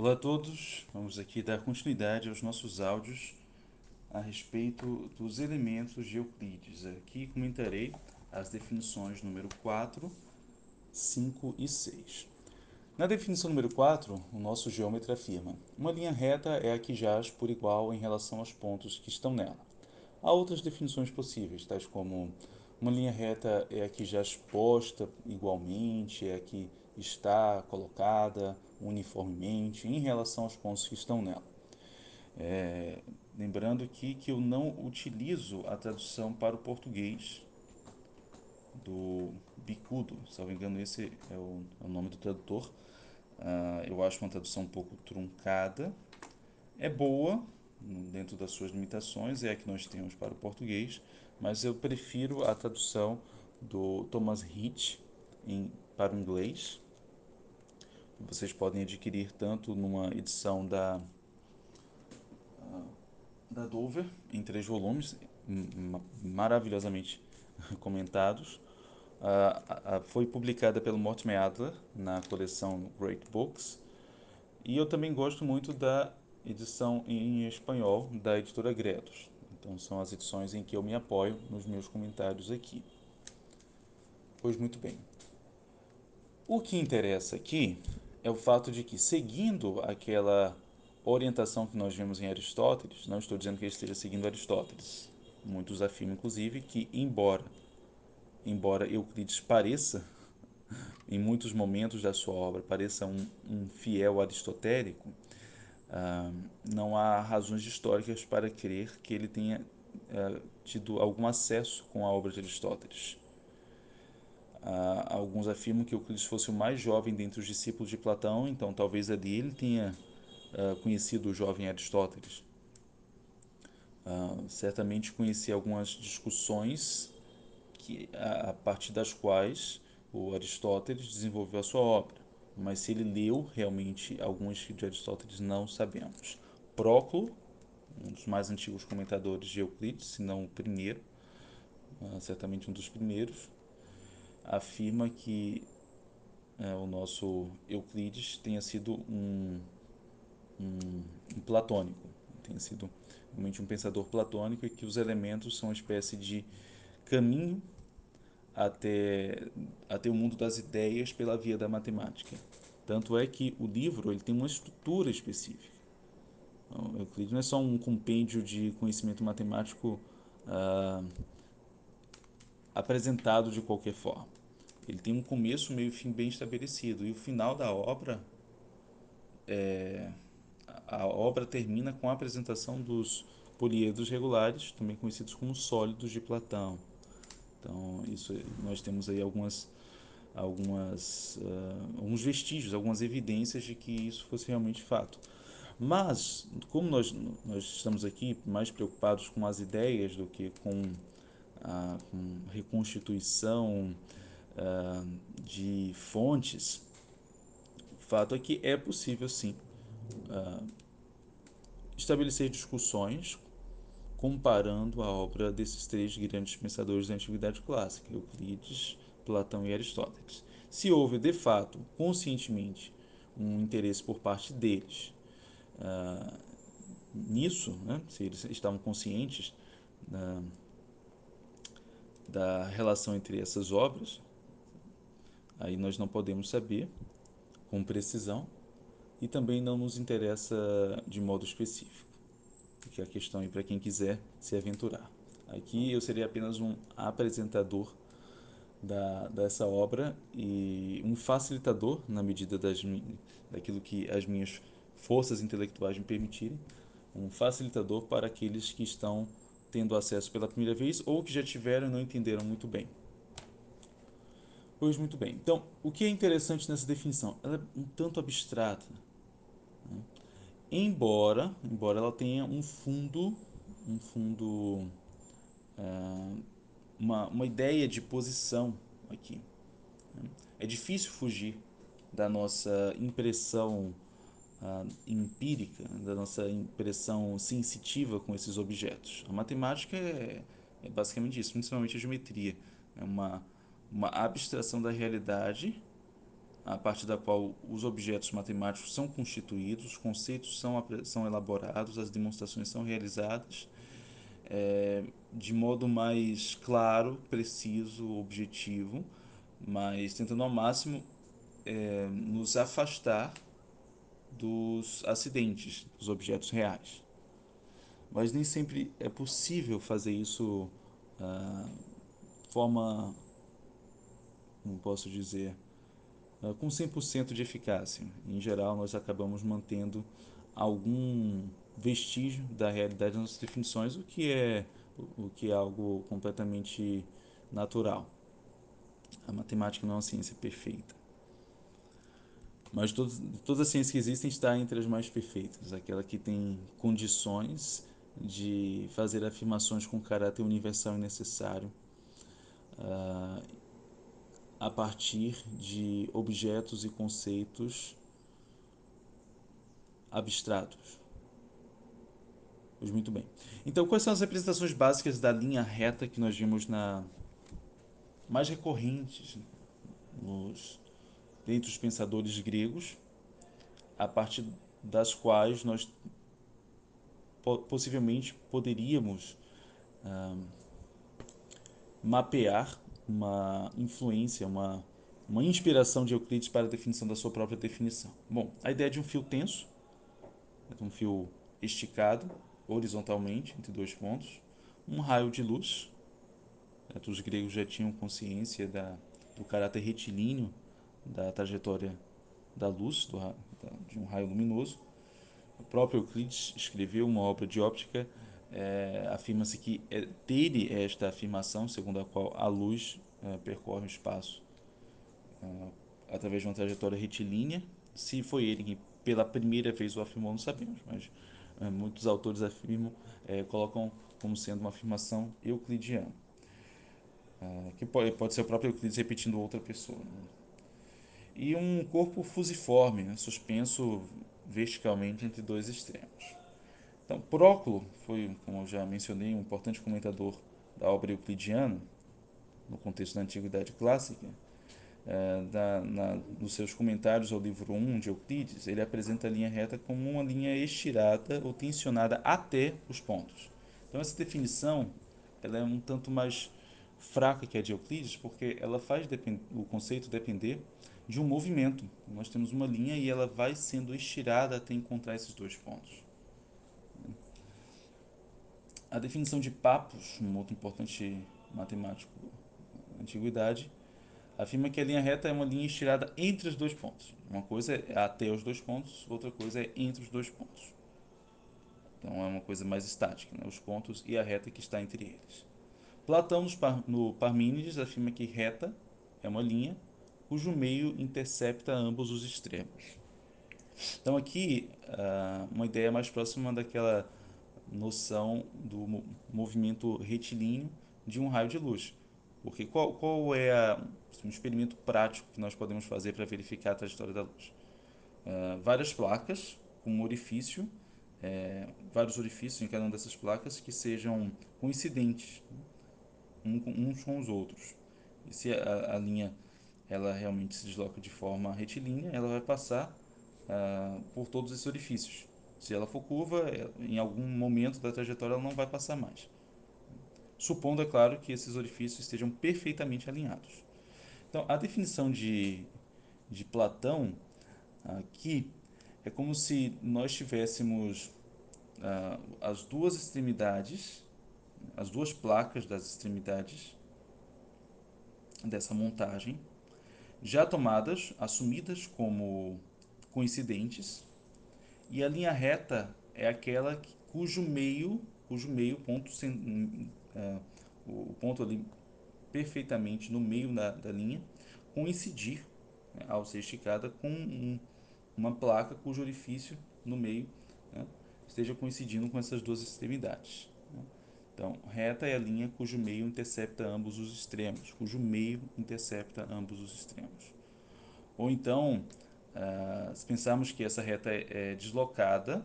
Olá a todos, vamos aqui dar continuidade aos nossos áudios a respeito dos elementos de Euclides. Aqui comentarei as definições número 4, 5 e 6. Na definição número 4, o nosso geômetra afirma: uma linha reta é a que jaz por igual em relação aos pontos que estão nela. Há outras definições possíveis, tais como uma linha reta é a que jaz posta igualmente, é a que está colocada uniformemente em relação aos pontos que estão nela. É, lembrando aqui que eu não utilizo a tradução para o português do bicudo, se não me engano esse é o, é o nome do tradutor. Uh, eu acho uma tradução um pouco truncada, é boa dentro das suas limitações, é a que nós temos para o português, mas eu prefiro a tradução do Thomas Hitch em, para o inglês, vocês podem adquirir tanto numa edição da da Dover em três volumes maravilhosamente comentados. Uh, foi publicada pelo Mortimer Adler na coleção Great Books. E eu também gosto muito da edição em espanhol da editora Gredos então são as edições em que eu me apoio nos meus comentários aqui. Pois muito bem. O que interessa aqui é o fato de que, seguindo aquela orientação que nós vemos em Aristóteles, não estou dizendo que ele esteja seguindo Aristóteles, muitos afirmam, inclusive, que, embora, embora Euclides pareça, em muitos momentos da sua obra, pareça um, um fiel aristotélico, ah, não há razões históricas para crer que ele tenha ah, tido algum acesso com a obra de Aristóteles. Uh, alguns afirmam que Euclides fosse o mais jovem dentre os discípulos de Platão, então talvez ali ele tenha uh, conhecido o jovem Aristóteles. Uh, certamente conhecia algumas discussões que, a, a, partir das quais o Aristóteles desenvolveu a sua obra, mas se ele leu realmente alguns de Aristóteles não sabemos. Próclo, um dos mais antigos comentadores de Euclides, se não o primeiro, certamente um dos primeiros, afirma que é, o nosso Euclides tenha sido um, um, um, platônico, tenha sido realmente um pensador platônico e que os elementos são uma espécie de caminho até, até o mundo das ideias pela via da matemática. Tanto é que o livro ele tem uma estrutura específica. Então, Euclides não é só um compêndio de conhecimento matemático ah, apresentado de qualquer forma ele tem um começo, meio e fim bem estabelecido. E o final da obra, é, a obra termina com a apresentação dos poliedros regulares, também conhecidos como sólidos de Platão. Então, isso nós temos aí algumas algumas uh, alguns vestígios, algumas evidências de que isso fosse realmente fato. Mas, como nós, nós estamos aqui mais preocupados com as ideias do que com a com reconstituição uh, de fontes, o fato é que é possível sim uh, estabelecer discussões comparando a obra desses três grandes pensadores da Antiguidade Clássica, Euclides, Platão e Aristóteles. Se houve, de fato, conscientemente, um interesse por parte deles uh, nisso, né, se eles estavam conscientes uh, da relação entre essas obras, Aí nós não podemos saber com precisão e também não nos interessa de modo específico. Fica a questão para quem quiser se aventurar. Aqui eu seria apenas um apresentador da, dessa obra e um facilitador na medida das, daquilo que as minhas forças intelectuais me permitirem, um facilitador para aqueles que estão tendo acesso pela primeira vez ou que já tiveram e não entenderam muito bem. Pois muito bem. Então, o que é interessante nessa definição? Ela é um tanto abstrata. Né? Embora, embora ela tenha um fundo, um fundo, é, uma, uma ideia de posição aqui. Né? É difícil fugir da nossa impressão uh, empírica, da nossa impressão sensitiva com esses objetos. A matemática é, é basicamente isso, principalmente a geometria. É uma uma abstração da realidade a partir da qual os objetos matemáticos são constituídos, os conceitos são, são elaborados, as demonstrações são realizadas é, de modo mais claro, preciso, objetivo, mas tentando ao máximo é, nos afastar dos acidentes, dos objetos reais. Mas nem sempre é possível fazer isso de ah, forma, não posso dizer, ah, com 100% de eficácia. Em geral, nós acabamos mantendo algum vestígio da realidade das nossas definições, o que é o que é algo completamente natural. A matemática não é uma ciência perfeita. Mas todas, todas as ciências que existem está entre as mais perfeitas, aquela que tem condições de fazer afirmações com caráter universal e necessário uh, a partir de objetos e conceitos abstratos. Pois muito bem. Então, quais são as representações básicas da linha reta que nós vimos na mais recorrentes nos dentre os pensadores gregos, a partir das quais nós possivelmente poderíamos ah, mapear uma influência, uma, uma inspiração de Euclides para a definição da sua própria definição. Bom, a ideia de um fio tenso, um fio esticado horizontalmente entre dois pontos, um raio de luz. Os gregos já tinham consciência da, do caráter retilíneo da trajetória da luz, do, de um raio luminoso. O próprio Euclides escreveu uma obra de óptica, é, afirma-se que é esta afirmação, segundo a qual a luz é, percorre o espaço é, através de uma trajetória retilínea. Se foi ele que pela primeira vez o afirmou, não sabemos, mas é, muitos autores afirmam, é, colocam como sendo uma afirmação euclidiana. Que pode, pode ser o próprio Euclides repetindo outra pessoa. Né? e um corpo fusiforme, né, suspenso verticalmente entre dois extremos. Então, Próclo foi, como eu já mencionei, um importante comentador da obra euclidiana, no contexto da Antiguidade Clássica. É, da, na, nos seus comentários ao livro 1 de Euclides, ele apresenta a linha reta como uma linha estirada ou tensionada até os pontos. Então, essa definição ela é um tanto mais fraca que a de Euclides, porque ela faz o conceito depender de um movimento. Nós temos uma linha e ela vai sendo estirada até encontrar esses dois pontos. A definição de Papos, um outro importante matemático da antiguidade, afirma que a linha reta é uma linha estirada entre os dois pontos. Uma coisa é até os dois pontos, outra coisa é entre os dois pontos. Então é uma coisa mais estática, né? os pontos e a reta que está entre eles. Platão, no Parmênides, afirma que reta é uma linha cujo meio intercepta ambos os extremos. Então aqui uh, uma ideia mais próxima daquela noção do movimento retilíneo de um raio de luz. Porque qual, qual é a, um experimento prático que nós podemos fazer para verificar a trajetória da luz? Uh, várias placas com um orifício, é, vários orifícios em cada uma dessas placas que sejam coincidentes um, uns com os outros. E se a, a linha ela realmente se desloca de forma retilínea, ela vai passar ah, por todos esses orifícios. Se ela for curva, em algum momento da trajetória ela não vai passar mais. Supondo, é claro, que esses orifícios estejam perfeitamente alinhados. Então, a definição de, de Platão aqui é como se nós tivéssemos ah, as duas extremidades, as duas placas das extremidades dessa montagem já tomadas, assumidas como coincidentes, e a linha reta é aquela que, cujo meio, cujo meio ponto, uh, o ponto ali perfeitamente no meio da, da linha, coincidir né, ao ser esticada com um, uma placa cujo orifício no meio né, esteja coincidindo com essas duas extremidades. Né. Então, reta é a linha cujo meio intercepta ambos os extremos, cujo meio intercepta ambos os extremos. Ou então, uh, se pensarmos que essa reta é, é deslocada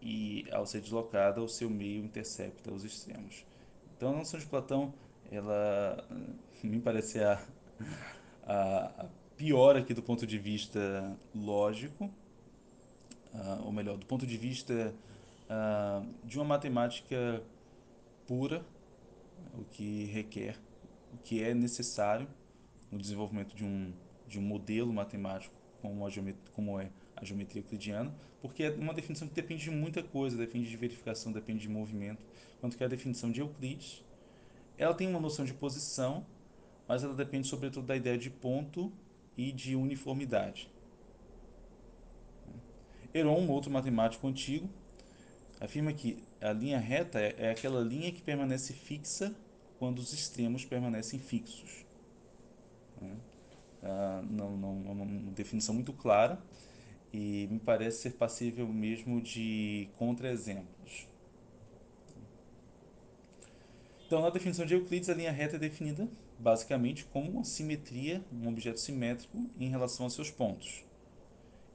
e ao ser deslocada o seu meio intercepta os extremos. Então, a noção de Platão, ela me parece a, a, a pior aqui do ponto de vista lógico, uh, ou melhor, do ponto de vista uh, de uma matemática pura, o que requer, o que é necessário no desenvolvimento de um, de um modelo matemático como, a como é a geometria euclidiana, porque é uma definição que depende de muita coisa, depende de verificação, depende de movimento, quanto que a definição de Euclides, ela tem uma noção de posição, mas ela depende sobretudo da ideia de ponto e de uniformidade. Heron, um outro matemático antigo, afirma que a linha reta é, é aquela linha que permanece fixa quando os extremos permanecem fixos. Ah, não, não, uma definição muito clara e me parece ser passível mesmo de contra-exemplos. Então, na definição de Euclides, a linha reta é definida basicamente como uma simetria, um objeto simétrico em relação aos seus pontos.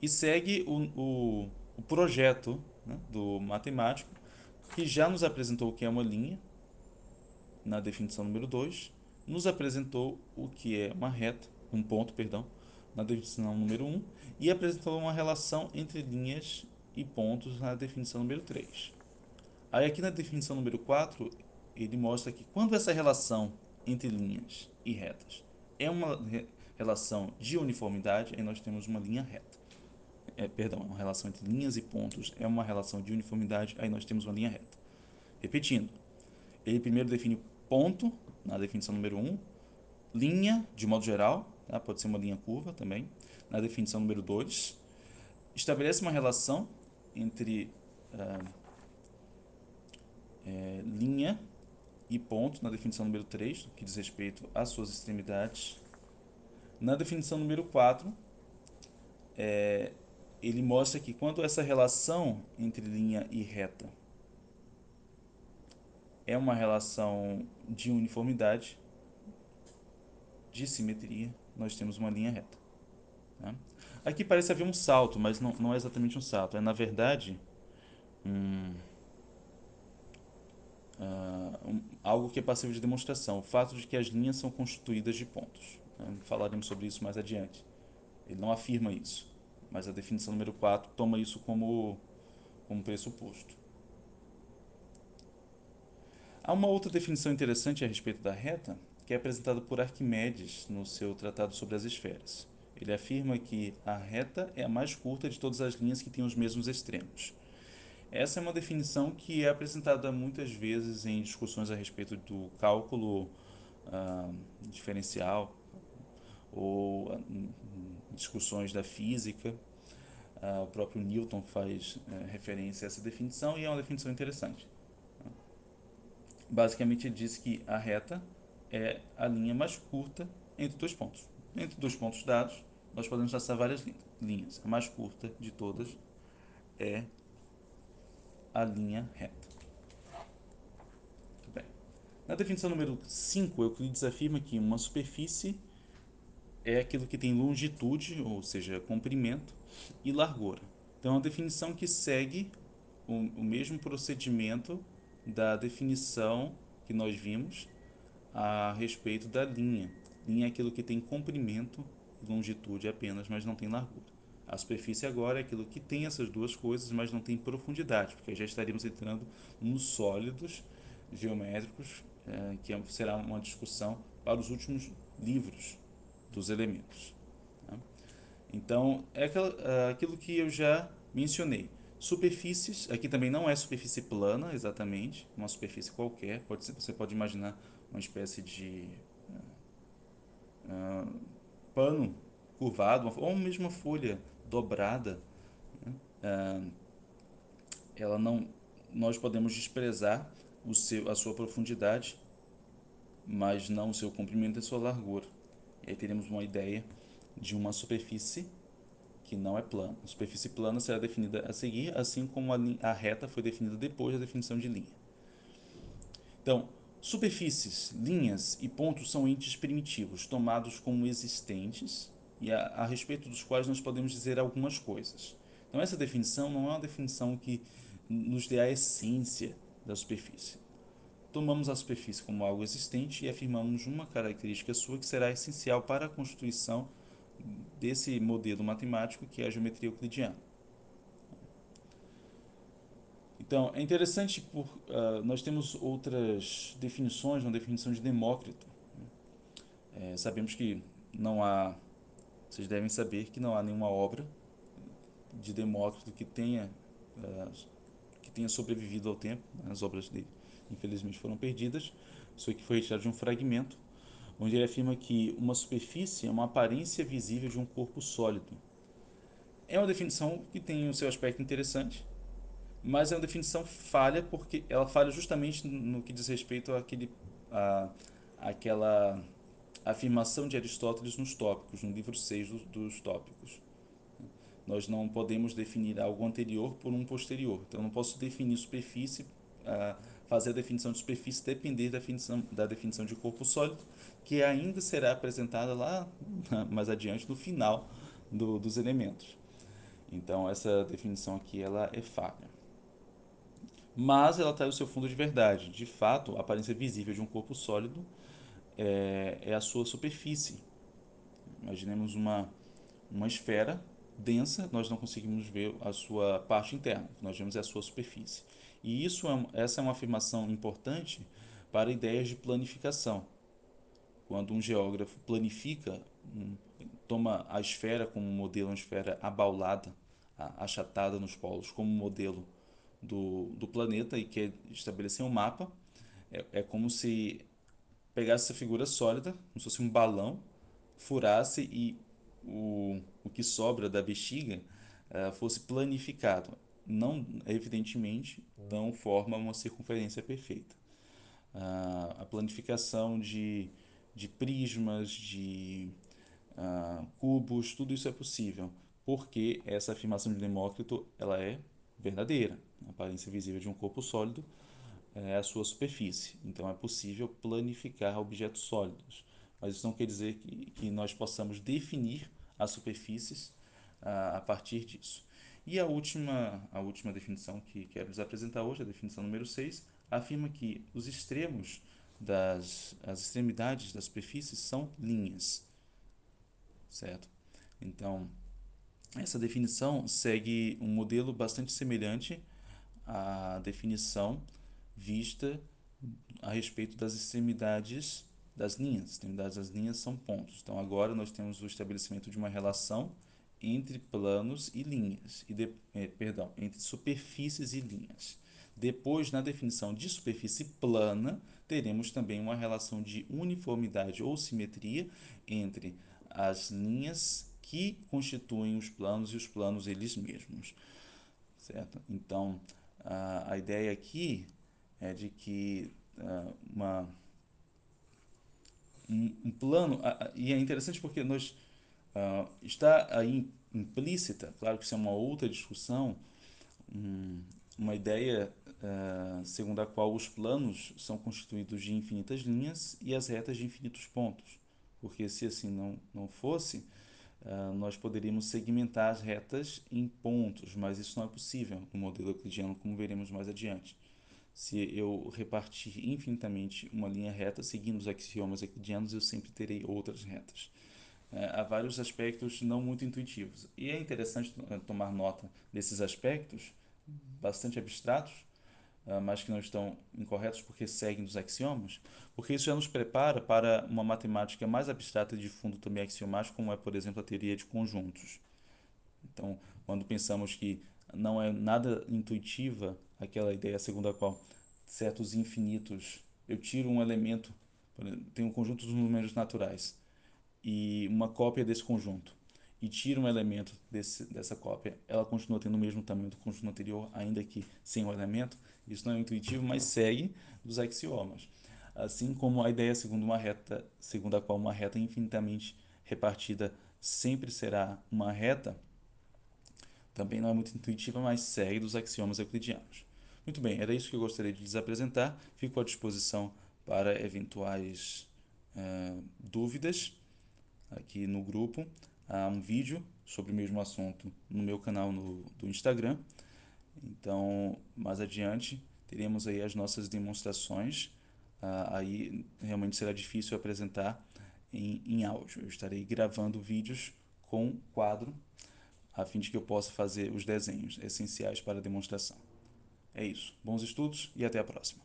E segue o, o, o projeto né, do matemático, que já nos apresentou o que é uma linha, na definição número 2, nos apresentou o que é uma reta, um ponto, perdão, na definição número 1, um, e apresentou uma relação entre linhas e pontos na definição número 3. Aí aqui na definição número 4, ele mostra que quando essa relação entre linhas e retas é uma re relação de uniformidade, aí nós temos uma linha reta. É, perdão, uma relação entre linhas e pontos é uma relação de uniformidade, aí nós temos uma linha reta. Repetindo, ele primeiro define ponto, na definição número 1, um, linha, de modo geral, tá? pode ser uma linha curva também, na definição número 2, estabelece uma relação entre é, linha e ponto, na definição número 3, que diz respeito às suas extremidades. Na definição número 4, é, ele mostra que quando essa relação entre linha e reta é uma relação de uniformidade, de simetria, nós temos uma linha reta. Tá? Aqui parece haver um salto, mas não, não é exatamente um salto. É, na verdade, um, uh, um, algo que é passível de demonstração. O fato de que as linhas são constituídas de pontos. Né? Falaremos sobre isso mais adiante. Ele não afirma isso, mas a definição número 4 toma isso como, como pressuposto. Há uma outra definição interessante a respeito da reta, que é apresentado por Arquimedes no seu Tratado sobre as Esferas. Ele afirma que a reta é a mais curta de todas as linhas que têm os mesmos extremos. Essa é uma definição que é apresentada muitas vezes em discussões a respeito do cálculo ah, diferencial ou ah, discussões da física. Ah, o próprio Newton faz eh, referência a essa definição e é uma definição interessante. Basicamente, ele diz que a reta é a linha mais curta entre dois pontos. Entre dois pontos dados, nós podemos traçar várias linhas. A mais curta de todas é a linha reta. Bem. Na definição número 5, Euclides afirma que uma superfície é aquilo que tem longitude, ou seja, comprimento, e largura. Então, é uma definição que segue o, o mesmo procedimento da definição que nós vimos a respeito da linha. Linha é aquilo que tem comprimento e longitude apenas, mas não tem largura. A superfície agora é aquilo que tem essas duas coisas, mas não tem profundidade, porque já estaríamos entrando nos sólidos geométricos, é, que é, será uma discussão para os últimos livros dos elementos. Tá? Então, é aquilo que eu já mencionei. Superfícies, aqui também não é superfície plana, exatamente, uma superfície qualquer, pode ser, você pode imaginar uma espécie de uh, pano curvado, ou mesmo uma folha dobrada, né? uh, ela não, nós podemos desprezar o seu, a sua profundidade, mas não o seu comprimento e a sua largura. E aí teremos uma ideia de uma superfície que não é plana. A superfície plana será definida a seguir, assim como a, a reta foi definida depois da definição de linha. Então, superfícies, linhas e pontos são entes primitivos, tomados como existentes e a, a respeito dos quais nós podemos dizer algumas coisas. Então, essa definição não é uma definição que nos dê a essência da superfície. Tomamos a superfície como algo existente e afirmamos uma característica sua que será essencial para a constituição desse modelo matemático que é a geometria euclidiana. Então, é interessante por uh, nós temos outras definições, uma definição de Demócrito. É, sabemos que não há, vocês devem saber que não há nenhuma obra de Demócrito que tenha uh, que tenha sobrevivido ao tempo. Né? As obras dele, infelizmente, foram perdidas. Isso aqui foi retirado de um fragmento, onde ele afirma que uma superfície é uma aparência visível de um corpo sólido. É uma definição que tem o seu aspecto interessante, mas é uma definição falha porque ela falha justamente no que diz respeito àquele, à, àquela afirmação de Aristóteles nos tópicos, no livro 6 dos, dos tópicos. Nós não podemos definir algo anterior por um posterior. Então, eu não posso definir superfície, fazer a definição de superfície depender da definição, da definição de corpo sólido, que ainda será apresentada lá mais adiante, no final do, dos elementos. Então, essa definição aqui ela é falha mas ela traz o seu fundo de verdade. De fato, a aparência visível de um corpo sólido é, é a sua superfície. Imaginemos uma, uma esfera densa, nós não conseguimos ver a sua parte interna, nós vemos a sua superfície. E isso é, essa é uma afirmação importante para ideias de planificação. Quando um geógrafo planifica, toma a esfera como modelo, uma esfera abaulada, achatada nos polos, como modelo do, do planeta e quer estabelecer um mapa, é, é como se pegasse essa figura sólida, como se fosse um balão, furasse e o, o que sobra da bexiga uh, fosse planificado. Não, evidentemente, não forma uma circunferência perfeita. Uh, a planificação de, de prismas, de uh, cubos, tudo isso é possível, porque essa afirmação de Demócrito ela é verdadeira. A aparência visível de um corpo sólido é a sua superfície. Então é possível planificar objetos sólidos. Mas isso não quer dizer que, que nós possamos definir as superfícies a, a partir disso. E a última, a última definição que quero lhes apresentar hoje, a definição número 6, afirma que os extremos das as extremidades das superfícies são linhas. Certo? Então, essa definição segue um modelo bastante semelhante à definição vista a respeito das extremidades das linhas. Extremidades das linhas são pontos. Então agora nós temos o estabelecimento de uma relação entre planos e linhas, e de, eh, perdão, entre superfícies e linhas. Depois, na definição de superfície plana, teremos também uma relação de uniformidade ou simetria entre as linhas que constituem os planos e os planos eles mesmos. Certo? Então, a, a ideia aqui é de que uh, uma, um, um plano, uh, e é interessante porque nós uh, está aí implícita, claro que isso é uma outra discussão, um, uma ideia segundo a qual os planos são constituídos de infinitas linhas e as retas de infinitos pontos. Porque se assim não, não fosse, uh, nós poderíamos segmentar as retas em pontos, mas isso não é possível no modelo euclidiano, como veremos mais adiante. Se eu repartir infinitamente uma linha reta seguindo os axiomas euclidianos, eu sempre terei outras retas. Uh, há vários aspectos não muito intuitivos. E é interessante eh, tomar nota desses aspectos, bastante abstratos, mas que não estão incorretos porque seguem os axiomas, porque isso já nos prepara para uma matemática mais abstrata de fundo também axiomático, como é, por exemplo, a teoria de conjuntos. Então, quando pensamos que não é nada intuitiva aquela ideia segundo a qual certos infinitos, eu tiro um elemento, tem um conjunto dos números naturais e uma cópia desse conjunto e tiro um elemento desse, dessa cópia, ela continua tendo o mesmo tamanho do conjunto anterior, ainda que sem o elemento. Isso não é intuitivo, mas segue dos axiomas assim como a ideia segundo uma reta, segundo a qual uma reta infinitamente repartida sempre será uma reta, também não é muito intuitiva, mas segue dos axiomas euclidianos. Muito bem, era isso que eu gostaria de lhes apresentar. Fico à disposição para eventuais uh, dúvidas aqui no grupo. Há um vídeo sobre o mesmo assunto no meu canal no, do Instagram. Então, mais adiante, teremos aí as nossas demonstrações ah, aí realmente será difícil apresentar em, em áudio. Eu estarei gravando vídeos com quadro, a fim de que eu possa fazer os desenhos essenciais para a demonstração. É isso. Bons estudos e até a próxima.